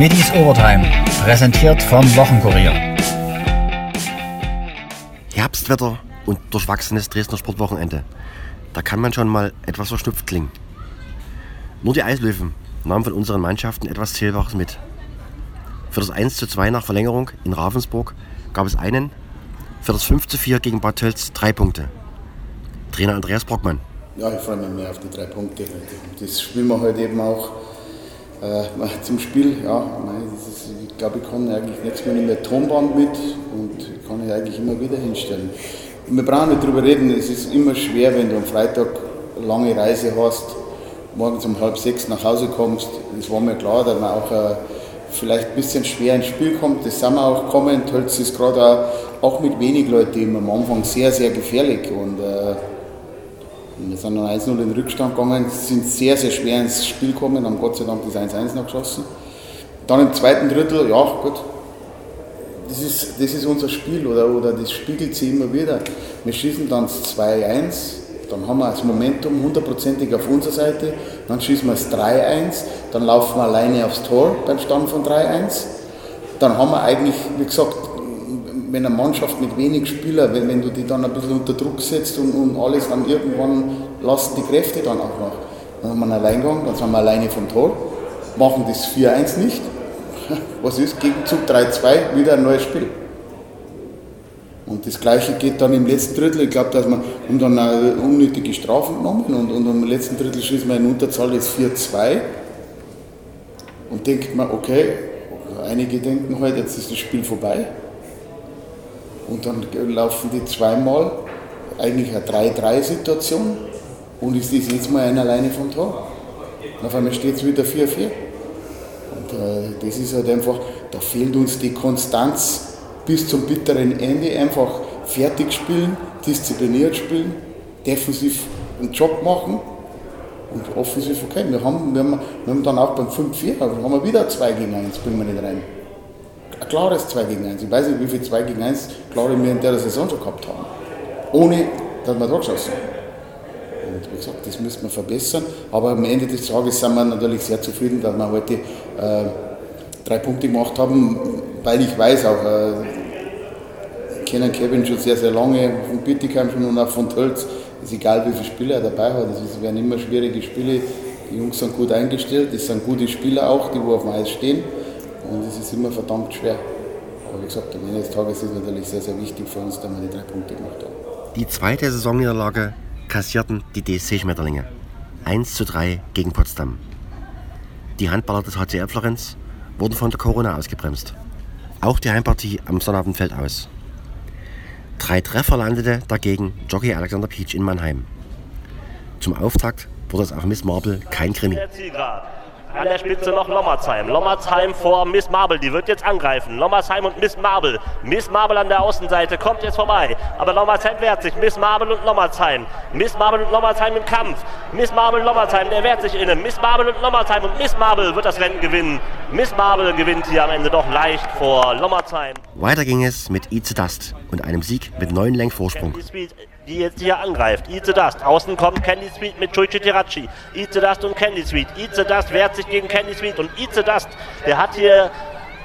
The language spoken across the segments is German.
Schmittis Overtime, präsentiert vom Wochenkurier. Herbstwetter und durchwachsenes Dresdner Sportwochenende. Da kann man schon mal etwas verschnupft klingen. Nur die Eislöwen nahmen von unseren Mannschaften etwas Zählbares mit. Für das 1 zu 2 nach Verlängerung in Ravensburg gab es einen, für das 5 zu 4 gegen Bad Tölz drei Punkte. Trainer Andreas Brockmann. Ja, ich freue mich mehr auf die drei Punkte. Das spielen wir halt eben auch äh, zum Spiel. Ja, ist, ich glaube, ich kann eigentlich nichts mehr mit Tonband mit und kann ich eigentlich immer wieder hinstellen. Wir brauchen nicht drüber reden, es ist immer schwer, wenn du am Freitag eine lange Reise hast, morgens um halb sechs nach Hause kommst. Es war mir klar, dass man auch äh, vielleicht ein bisschen schwer ins Spiel kommt. Das sind wir auch gekommen. Tölz ist gerade auch, auch mit wenig Leuten am Anfang sehr, sehr gefährlich. Und, äh, wir sind dann 1-0 in den Rückstand gegangen, sind sehr, sehr schwer ins Spiel gekommen, haben Gott sei Dank das 1-1 noch geschossen. Dann im zweiten Drittel, ja gut, das ist, das ist unser Spiel oder, oder das spiegelt sich immer wieder. Wir schießen dann 2-1, dann haben wir das Momentum hundertprozentig auf unserer Seite, dann schießen wir das 3-1, dann laufen wir alleine aufs Tor beim Stand von 3-1. Dann haben wir eigentlich, wie gesagt, wenn eine Mannschaft mit wenig Spielern, wenn, wenn du die dann ein bisschen unter Druck setzt und, und alles, dann irgendwann lassen die Kräfte dann auch nach. Dann haben wir einen Alleingang, dann sind wir alleine vom Tor, machen das 4-1 nicht. Was ist? Gegenzug 3-2, wieder ein neues Spiel. Und das Gleiche geht dann im letzten Drittel. Ich glaube, dass wir haben dann eine unnötige Strafen genommen und, und im letzten Drittel schießen wir in Unterzahl jetzt 4-2. Und denkt man, okay, einige denken halt, jetzt ist das Spiel vorbei. Und dann laufen die zweimal, eigentlich eine 3-3-Situation. Und ist jetzt mal einer alleine vom Tor. Und auf einmal steht es wieder 4-4. Und äh, das ist halt einfach, da fehlt uns die Konstanz bis zum bitteren Ende. Einfach fertig spielen, diszipliniert spielen, defensiv einen Job machen und offensiv okay. Wir haben, wir haben, wir haben dann auch beim 5-4, haben wir wieder 2 gegen 1, bringen wir nicht rein ein klares 2 gegen 1. Ich weiß nicht, wie viele 2 gegen 1 klare wir in der Saison schon gehabt haben. Ohne, dass wir da geschossen haben. Und wie gesagt, das müssen wir verbessern. Aber am Ende des Tages sind wir natürlich sehr zufrieden, dass wir heute äh, drei Punkte gemacht haben, weil ich weiß auch, äh, ich kenne Kevin schon sehr, sehr lange, von Bittigheim schon und auch von Tölz. Es ist egal, wie viele Spieler er dabei hat. Es werden immer schwierige Spiele. Die Jungs sind gut eingestellt, es sind gute Spieler auch, die wo auf dem Eis stehen. Und es ist immer verdammt schwer. Aber wie gesagt, am Ende des Tages ist es natürlich sehr, sehr wichtig für uns, dass wir die drei Punkte gemacht haben. Die zweite Saisonniederlage kassierten die DSC-Schmetterlinge. 1 zu 3 gegen Potsdam. Die Handballer des HCR Florenz wurden von der Corona ausgebremst. Auch die Heimpartie am Sonnabend fällt aus. Drei Treffer landete dagegen Jockey Alexander Peach in Mannheim. Zum Auftakt wurde es auf Miss Marble kein Krimi. An der Spitze noch Lommerzheim. Lommerzheim vor Miss Marble, die wird jetzt angreifen. Lommerzheim und Miss Marble. Miss Marble an der Außenseite kommt jetzt vorbei. Aber Lommerzheim wehrt sich. Miss Marble und Lommerzheim. Miss Marble und Lommerzheim im Kampf. Miss Marble und Lommerzheim, der wehrt sich innen. Miss Marble und Lommerzheim und Miss Marble wird das Rennen gewinnen. Miss Marble gewinnt hier am Ende doch leicht vor Lommerzheim. Weiter ging es mit Ize Dust und einem Sieg mit neun Lenkvorsprung die jetzt hier angreift. Ize Dust. Außen kommt Candy Sweet mit Chuichi Tirachi. Ize Dust und Candy Sweet. Ize Dust wehrt sich gegen Candy Sweet. Und Ize Dust, der hat hier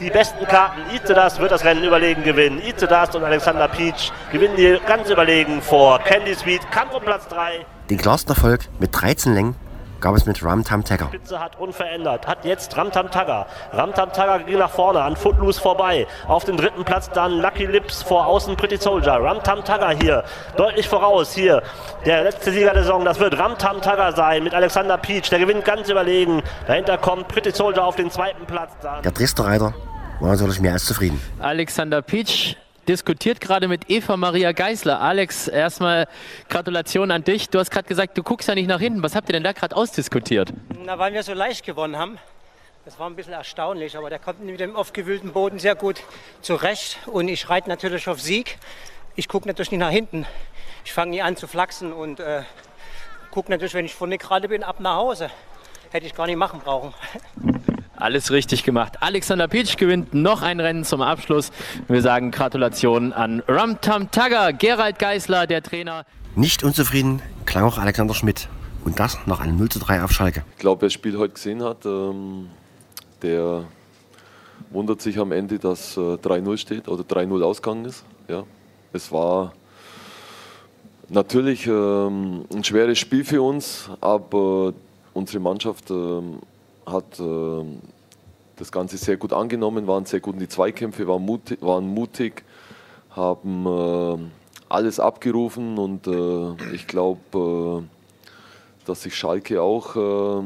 die besten Karten. Ize Dust wird das Rennen überlegen gewinnen. Ize Dust und Alexander Peach gewinnen hier ganz überlegen vor Candy Sweet. Kampf um Platz 3. Den klarsten Erfolg mit 13 Längen gab es mit Ramtam Tagger. Spitze hat unverändert, hat jetzt Ramtam Tagger. Ramtam Tagger ging nach vorne an Footloose vorbei. Auf den dritten Platz dann Lucky Lips vor außen Pretty Soldier. Ramtam Tagger hier deutlich voraus. Hier der letzte Sieger der Saison, das wird Ramtam Tagger sein mit Alexander Peach. Der gewinnt ganz überlegen. Dahinter kommt Pretty Soldier auf den zweiten Platz. Dann. Der Dresdner Reiter war natürlich mehr als zufrieden. Alexander Peach diskutiert gerade mit Eva Maria Geisler. Alex, erstmal Gratulation an dich. Du hast gerade gesagt, du guckst ja nicht nach hinten. Was habt ihr denn da gerade ausdiskutiert? Na, weil wir so leicht gewonnen haben. Das war ein bisschen erstaunlich, aber der kommt mit dem aufgewühlten Boden sehr gut zurecht. Und ich reite natürlich auf Sieg. Ich gucke natürlich nicht nach hinten. Ich fange nie an zu flachsen und äh, gucke natürlich, wenn ich vorne gerade bin, ab nach Hause. Hätte ich gar nicht machen brauchen. Alles richtig gemacht. Alexander Pitsch gewinnt noch ein Rennen zum Abschluss. Wir sagen Gratulation an Ramtam Tagger, Gerald Geisler, der Trainer. Nicht unzufrieden klang auch Alexander Schmidt. Und das nach einem 0 zu 3 auf Schalke. Ich glaube, wer das Spiel heute gesehen hat, ähm, der wundert sich am Ende, dass äh, 3-0 steht oder 3-0 ausgegangen ist. Ja. Es war natürlich ähm, ein schweres Spiel für uns, aber unsere Mannschaft ähm, hat ähm, das Ganze sehr gut angenommen, waren sehr gut in die Zweikämpfe, waren mutig, waren mutig haben äh, alles abgerufen und äh, ich glaube, äh, dass sich Schalke auch äh,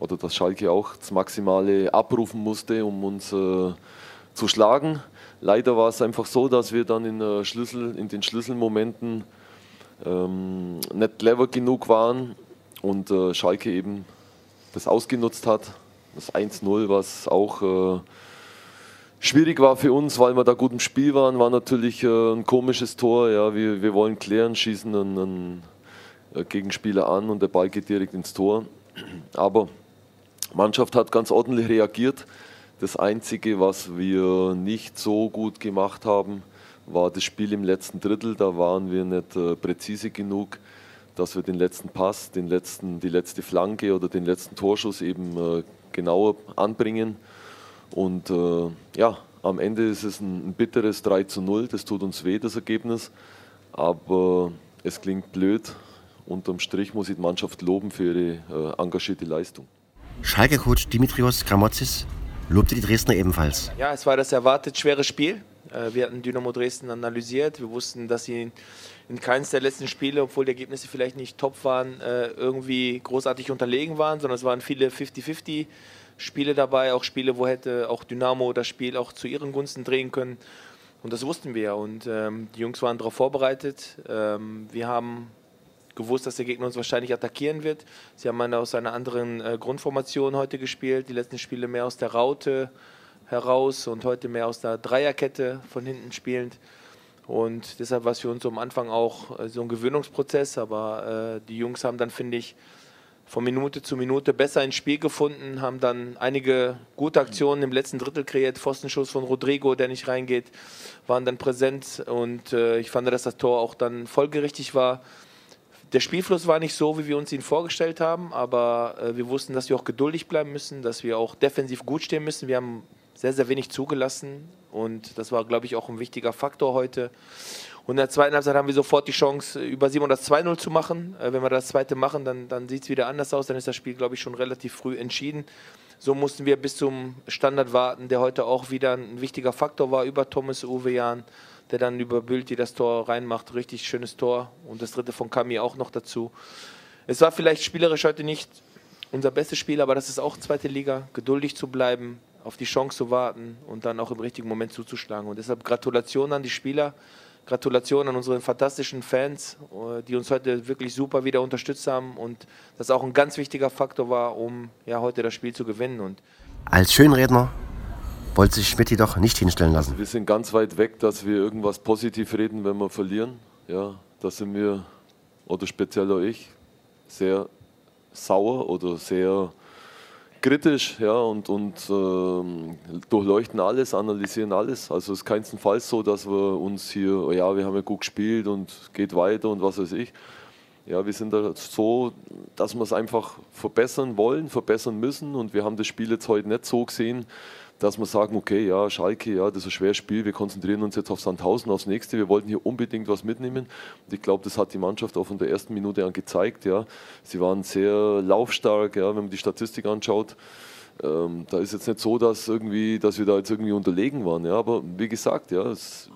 oder dass Schalke auch das Maximale abrufen musste, um uns äh, zu schlagen. Leider war es einfach so, dass wir dann in, Schlüssel, in den Schlüsselmomenten ähm, nicht clever genug waren und äh, Schalke eben das ausgenutzt hat. Das 1-0, was auch äh, schwierig war für uns, weil wir da gut im Spiel waren, war natürlich äh, ein komisches Tor. Ja, wir, wir wollen klären, schießen einen, einen äh, Gegenspieler an und der Ball geht direkt ins Tor. Aber die Mannschaft hat ganz ordentlich reagiert. Das Einzige, was wir nicht so gut gemacht haben, war das Spiel im letzten Drittel. Da waren wir nicht präzise genug, dass wir den letzten Pass, den letzten, die letzte Flanke oder den letzten Torschuss eben äh, genauer anbringen. Und äh, ja, am Ende ist es ein, ein bitteres 3 zu 0. Das tut uns weh, das Ergebnis. Aber es klingt blöd. Unterm Strich muss ich die Mannschaft loben für ihre äh, engagierte Leistung. Schalke-Coach Dimitrios Gramotzis lobte die Dresdner ebenfalls. Ja, es war das erwartet schwere Spiel. Äh, wir hatten Dynamo Dresden analysiert. Wir wussten, dass sie in keines der letzten Spiele, obwohl die Ergebnisse vielleicht nicht top waren, äh, irgendwie großartig unterlegen waren, sondern es waren viele 50-50 Spiele dabei, auch Spiele, wo hätte auch Dynamo das Spiel auch zu ihren Gunsten drehen können. Und das wussten wir. Und ähm, die Jungs waren darauf vorbereitet. Ähm, wir haben gewusst, dass der Gegner uns wahrscheinlich attackieren wird. Sie haben aus einer anderen äh, Grundformation heute gespielt. Die letzten Spiele mehr aus der Raute heraus und heute mehr aus der Dreierkette von hinten spielend. Und deshalb war es für uns am Anfang auch äh, so ein Gewöhnungsprozess. Aber äh, die Jungs haben dann, finde ich, von Minute zu Minute besser ins Spiel gefunden, haben dann einige gute Aktionen im letzten Drittel kreiert. Pfostenschuss von Rodrigo, der nicht reingeht, waren dann präsent und äh, ich fand, dass das Tor auch dann folgerichtig war. Der Spielfluss war nicht so, wie wir uns ihn vorgestellt haben, aber wir wussten, dass wir auch geduldig bleiben müssen, dass wir auch defensiv gut stehen müssen. Wir haben sehr, sehr wenig zugelassen und das war, glaube ich, auch ein wichtiger Faktor heute. Und in der zweiten Halbzeit haben wir sofort die Chance, über Simon das 2-0 zu machen. Äh, wenn wir das zweite machen, dann, dann sieht es wieder anders aus. Dann ist das Spiel, glaube ich, schon relativ früh entschieden. So mussten wir bis zum Standard warten, der heute auch wieder ein wichtiger Faktor war über Thomas Uwe Jahn, der dann über Bülti das Tor reinmacht. Richtig schönes Tor. Und das dritte von Kami auch noch dazu. Es war vielleicht spielerisch heute nicht unser bestes Spiel, aber das ist auch zweite Liga. Geduldig zu bleiben, auf die Chance zu warten und dann auch im richtigen Moment zuzuschlagen. Und deshalb Gratulation an die Spieler. Gratulation an unsere fantastischen Fans, äh, die uns heute wirklich super wieder unterstützt haben und das auch ein ganz wichtiger Faktor war, um ja, heute das Spiel zu gewinnen. Und Als Schönredner wollte sich Schmidt jedoch nicht hinstellen lassen. Also wir sind ganz weit weg, dass wir irgendwas positiv reden, wenn wir verlieren. Ja, da sind wir, oder speziell auch ich, sehr sauer oder sehr kritisch ja, und, und ähm, durchleuchten alles, analysieren alles. Also es ist keinstenfalls so, dass wir uns hier, oh ja, wir haben ja gut gespielt und geht weiter und was weiß ich. Ja, wir sind da so, dass wir es einfach verbessern wollen, verbessern müssen und wir haben das Spiel jetzt heute nicht so gesehen, dass wir sagen, okay, ja, Schalke, ja, das ist ein schweres Spiel, wir konzentrieren uns jetzt auf Sandhausen, aufs nächste, wir wollten hier unbedingt was mitnehmen. Und ich glaube, das hat die Mannschaft auch von der ersten Minute an gezeigt. Ja. Sie waren sehr laufstark, ja, wenn man die Statistik anschaut. Ähm, da ist jetzt nicht so, dass, irgendwie, dass wir da jetzt irgendwie unterlegen waren. Ja. Aber wie gesagt, ja, es,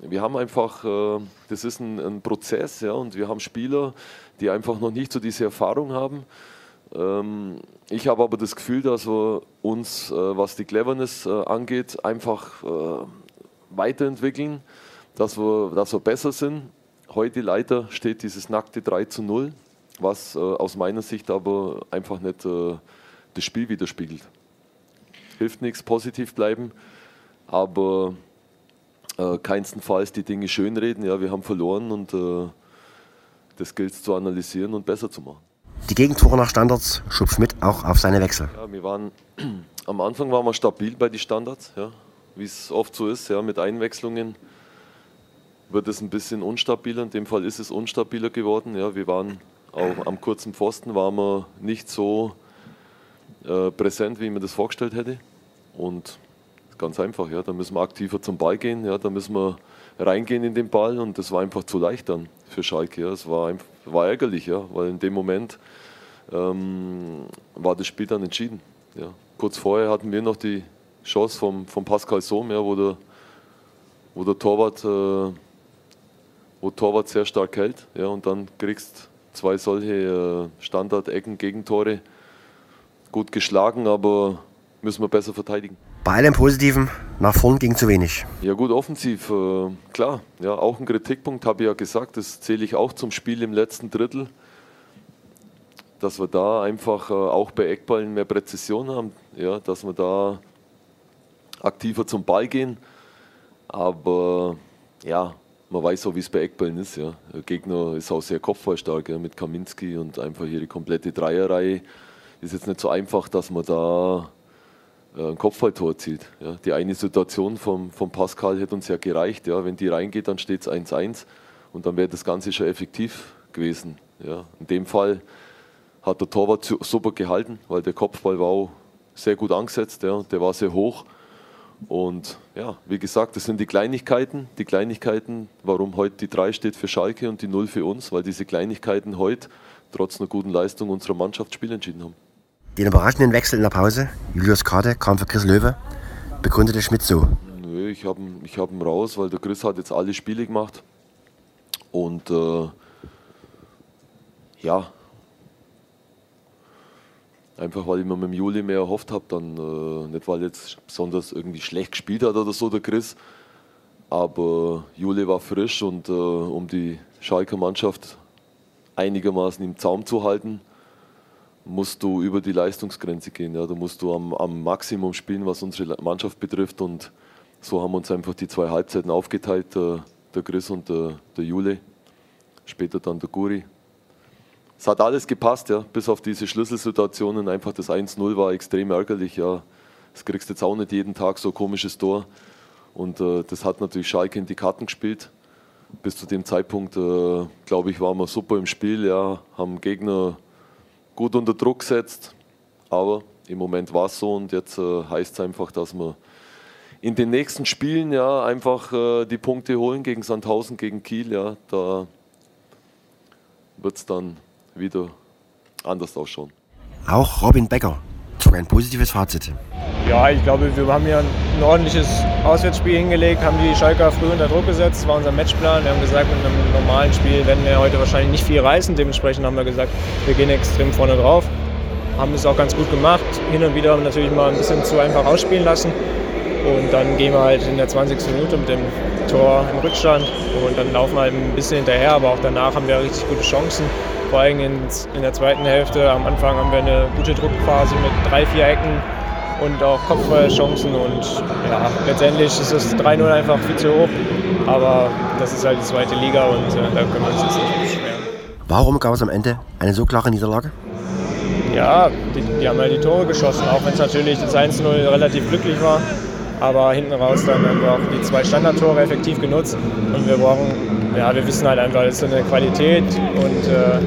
wir haben einfach, äh, das ist ein, ein Prozess ja, und wir haben Spieler, die einfach noch nicht so diese Erfahrung haben. Ähm, ich habe aber das Gefühl, dass wir uns, äh, was die Cleverness äh, angeht, einfach äh, weiterentwickeln, dass wir, dass wir besser sind. Heute leider steht dieses nackte 3 zu 0, was aus meiner Sicht aber einfach nicht das Spiel widerspiegelt. Hilft nichts, positiv bleiben, aber keinstenfalls die Dinge schönreden. Ja, wir haben verloren und das gilt es zu analysieren und besser zu machen. Die Gegentore nach Standards schob Schmidt auch auf seine Wechsel. Ja, wir waren, am Anfang waren wir stabil bei den Standards, ja, wie es oft so ist. Ja, mit Einwechslungen wird es ein bisschen unstabiler. In dem Fall ist es unstabiler geworden. Ja, wir waren auch am kurzen Pfosten waren wir nicht so äh, präsent, wie ich mir das vorgestellt hätte. Und Ganz einfach, ja. Da müssen wir aktiver zum Ball gehen, ja. Da müssen wir reingehen in den Ball und das war einfach zu leicht dann für Schalke. Ja. Es war, einfach, war ärgerlich, ja, weil in dem Moment ähm, war das Spiel dann entschieden. Ja. Kurz vorher hatten wir noch die Chance vom, vom Pascal Sohm, ja, wo, der, wo der Torwart, äh, wo Torwart sehr stark hält. Ja, und dann kriegst zwei solche äh, Standard-Ecken, Gegentore. Gut geschlagen, aber müssen wir besser verteidigen. Bei allem Positiven, nach vorn ging zu wenig. Ja gut, offensiv, äh, klar. Ja, auch ein Kritikpunkt, habe ich ja gesagt, das zähle ich auch zum Spiel im letzten Drittel dass wir da einfach äh, auch bei Eckballen mehr Präzision haben, ja, dass wir da aktiver zum Ball gehen. Aber ja, man weiß auch, wie es bei Eckballen ist. Ja. Der Gegner ist auch sehr kopfballstark ja, mit Kaminski und einfach hier die komplette Dreierreihe. Ist jetzt nicht so einfach, dass man da ein Kopfballtor zieht. Ja. Die eine Situation vom, vom Pascal hätte uns ja gereicht. Ja. Wenn die reingeht, dann steht es 1-1 und dann wäre das Ganze schon effektiv gewesen. Ja. In dem Fall hat der Torwart super gehalten, weil der Kopfball war auch sehr gut angesetzt, ja, der war sehr hoch. Und ja, wie gesagt, das sind die Kleinigkeiten, die Kleinigkeiten, warum heute die 3 steht für Schalke und die 0 für uns, weil diese Kleinigkeiten heute trotz einer guten Leistung unserer Mannschaft Spiel entschieden haben. Den überraschenden Wechsel in der Pause, Julius Kade kam für Chris Löwe, begründete Schmidt so. Nö, ich habe ihn, hab ihn raus, weil der Chris hat jetzt alle Spiele gemacht. Und äh, ja, Einfach weil ich mir mit dem Juli mehr erhofft habe, dann äh, nicht weil jetzt besonders irgendwie schlecht gespielt hat oder so der Chris, aber Juli war frisch und äh, um die Schalker Mannschaft einigermaßen im Zaum zu halten, musst du über die Leistungsgrenze gehen. Ja. Da musst du am, am Maximum spielen, was unsere Mannschaft betrifft und so haben uns einfach die zwei Halbzeiten aufgeteilt, der, der Chris und der, der Jule, später dann der Guri es hat alles gepasst, ja, bis auf diese Schlüsselsituationen. Einfach das 1-0 war extrem ärgerlich. Ja. Das kriegst du jetzt auch nicht jeden Tag so ein komisches Tor. Und äh, das hat natürlich Schalke in die Karten gespielt. Bis zu dem Zeitpunkt, äh, glaube ich, waren wir super im Spiel, ja, haben Gegner gut unter Druck gesetzt. Aber im Moment war es so und jetzt äh, heißt es einfach, dass wir in den nächsten Spielen ja einfach äh, die Punkte holen gegen Sandhausen, gegen Kiel. Ja, da wird es dann wieder anders ausschauen. Auch Robin Becker zog ein positives Fazit. Ja, ich glaube, wir haben hier ein ordentliches Auswärtsspiel hingelegt, haben die Schalker früh unter Druck gesetzt, das war unser Matchplan. Wir haben gesagt, mit einem normalen Spiel werden wir heute wahrscheinlich nicht viel reißen. Dementsprechend haben wir gesagt, wir gehen extrem vorne drauf. Haben es auch ganz gut gemacht. Hin und wieder natürlich mal ein bisschen zu einfach ausspielen lassen. Und dann gehen wir halt in der 20. Minute mit dem Tor im Rückstand und dann laufen wir halt ein bisschen hinterher, aber auch danach haben wir richtig gute Chancen vor allem in der zweiten Hälfte. Am Anfang haben wir eine gute Druckphase mit drei, vier Ecken und auch Kopfballchancen. Und ja, letztendlich ist das 3-0 einfach viel zu hoch. Aber das ist halt die zweite Liga und äh, da können wir uns jetzt nicht beschweren. Warum gab es am Ende eine so klare Niederlage? Ja, die, die haben ja die Tore geschossen, auch wenn es natürlich das 1-0 relativ glücklich war aber hinten raus dann einfach die zwei Standardtore effektiv genutzt. Und wir brauchen, ja, wir wissen halt einfach, es ist eine Qualität und äh,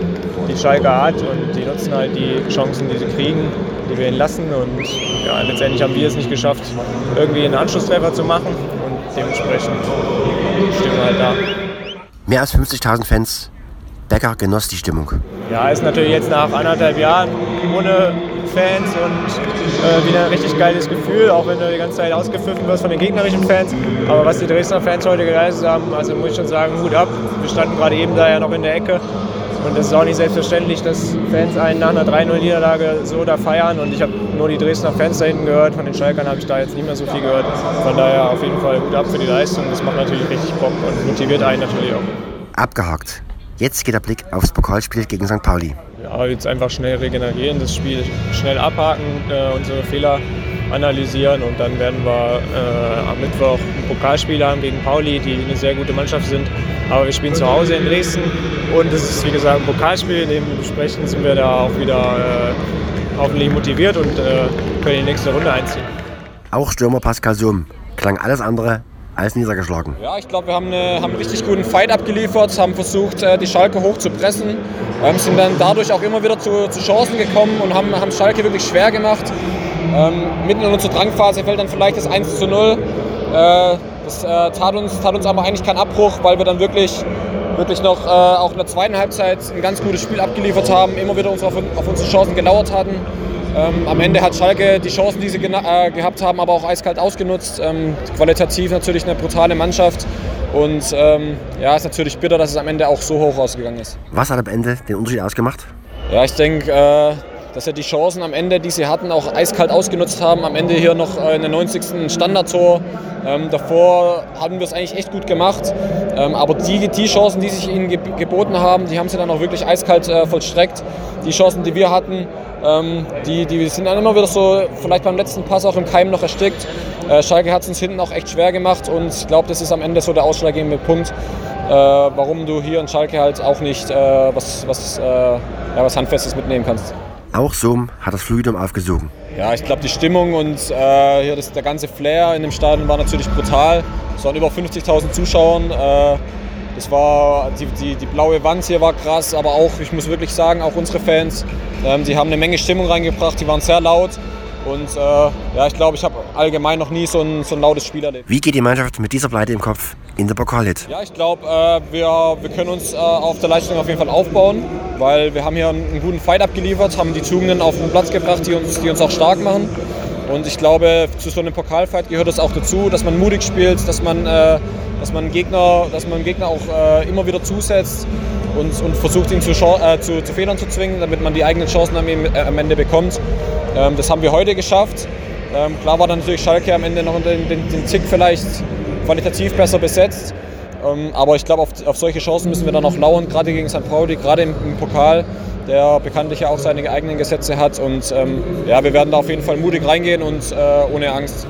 die Schalke hat und die nutzen halt die Chancen, die sie kriegen, die wir ihnen lassen. Und ja, letztendlich haben wir es nicht geschafft, irgendwie einen Anschlusstreffer zu machen und dementsprechend stehen wir halt da. Mehr als 50.000 Fans Becker genoss die Stimmung. Ja, ist natürlich jetzt nach anderthalb Jahren ohne Fans und äh, wieder ein richtig geiles Gefühl, auch wenn du die ganze Zeit ausgepfiffen wirst von den gegnerischen Fans. Aber was die Dresdner Fans heute geleistet haben, also muss ich schon sagen, Hut ab. Wir standen gerade eben da ja noch in der Ecke. Und es ist auch nicht selbstverständlich, dass Fans einen nach einer 3-0-Niederlage so da feiern. Und ich habe nur die Dresdner Fans da hinten gehört. Von den Schalkern habe ich da jetzt nicht mehr so viel gehört. Von daher auf jeden Fall Hut ab für die Leistung. Das macht natürlich richtig Bock und motiviert einen natürlich auch. Abgehakt. Jetzt geht der Blick aufs Pokalspiel gegen St. Pauli. Ja, jetzt einfach schnell regenerieren, das Spiel schnell abhaken, äh, unsere Fehler analysieren und dann werden wir äh, am Mittwoch ein Pokalspiel haben gegen Pauli, die eine sehr gute Mannschaft sind. Aber wir spielen zu Hause in Dresden und es ist wie gesagt ein Pokalspiel. Dementsprechend sind wir da auch wieder äh, hoffentlich motiviert und äh, können die nächste Runde einziehen. Auch Stürmer Pascal Sum klang alles andere als niedergeschlagen. Ja, ich glaube, wir haben, eine, haben einen richtig guten Fight abgeliefert, haben versucht, äh, die Schalke hoch zu pressen, ähm, sind dann dadurch auch immer wieder zu, zu Chancen gekommen und haben, haben Schalke wirklich schwer gemacht. Ähm, mitten in unserer Drangphase fällt dann vielleicht das 1 zu 0. Äh, das äh, tat, uns, tat uns aber eigentlich keinen Abbruch, weil wir dann wirklich, wirklich noch äh, auch in der zweiten Halbzeit ein ganz gutes Spiel abgeliefert haben, immer wieder uns auf, auf unsere Chancen gelauert hatten. Ähm, am Ende hat Schalke die Chancen, die sie äh, gehabt haben, aber auch eiskalt ausgenutzt. Ähm, qualitativ natürlich eine brutale Mannschaft. Und ähm, ja, ist natürlich bitter, dass es am Ende auch so hoch ausgegangen ist. Was hat am Ende den Unterschied ausgemacht? Ja, ich denke, äh, dass sie die Chancen am Ende, die sie hatten, auch eiskalt ausgenutzt haben. Am Ende hier noch äh, in der 90. Standardtor. Ähm, davor haben wir es eigentlich echt gut gemacht. Ähm, aber die, die Chancen, die sich ihnen ge geboten haben, die haben sie dann auch wirklich eiskalt äh, vollstreckt. Die Chancen, die wir hatten, die, die sind dann immer wieder so, vielleicht beim letzten Pass auch im Keim noch erstickt. Äh, Schalke hat es uns hinten auch echt schwer gemacht und ich glaube, das ist am Ende so der ausschlaggebende Punkt, äh, warum du hier in Schalke halt auch nicht äh, was, was, ja, was Handfestes mitnehmen kannst. Auch Sohm hat das Fluidum aufgesogen. Ja, ich glaube, die Stimmung und äh, hier das, der ganze Flair in dem Stadion war natürlich brutal. Es waren über 50.000 Zuschauer. Äh, das war, die, die, die, blaue Wand hier war krass, aber auch, ich muss wirklich sagen, auch unsere Fans, ähm, die haben eine Menge Stimmung reingebracht, die waren sehr laut. Und äh, ja, ich glaube, ich habe allgemein noch nie so ein, so ein lautes Spiel erlebt. Wie geht die Mannschaft mit dieser Pleite im Kopf in der Pokalhit? Ja, ich glaube, äh, wir, wir können uns äh, auf der Leistung auf jeden Fall aufbauen, weil wir haben hier einen, einen guten Fight abgeliefert, haben die Tugenden auf den Platz gebracht, die uns, die uns auch stark machen. Und ich glaube, zu so einem Pokalfight gehört es auch dazu, dass man mutig spielt, dass man, äh, dass man Gegner, dass man Gegner auch äh, immer wieder zusetzt und, und versucht, ihn zu, äh, zu, zu, Fehlern zu zwingen, damit man die eigenen Chancen am, äh, am Ende bekommt. Ähm, das haben wir heute geschafft. Ähm, klar war dann natürlich Schalke am Ende noch den, den, den Tick vielleicht qualitativ besser besetzt. Ähm, aber ich glaube, auf, auf, solche Chancen müssen wir dann auch lauern, gerade gegen St. Pauli, gerade im, im Pokal der bekanntlich ja auch seine eigenen Gesetze hat. Und ähm, ja, wir werden da auf jeden Fall mutig reingehen und äh, ohne Angst.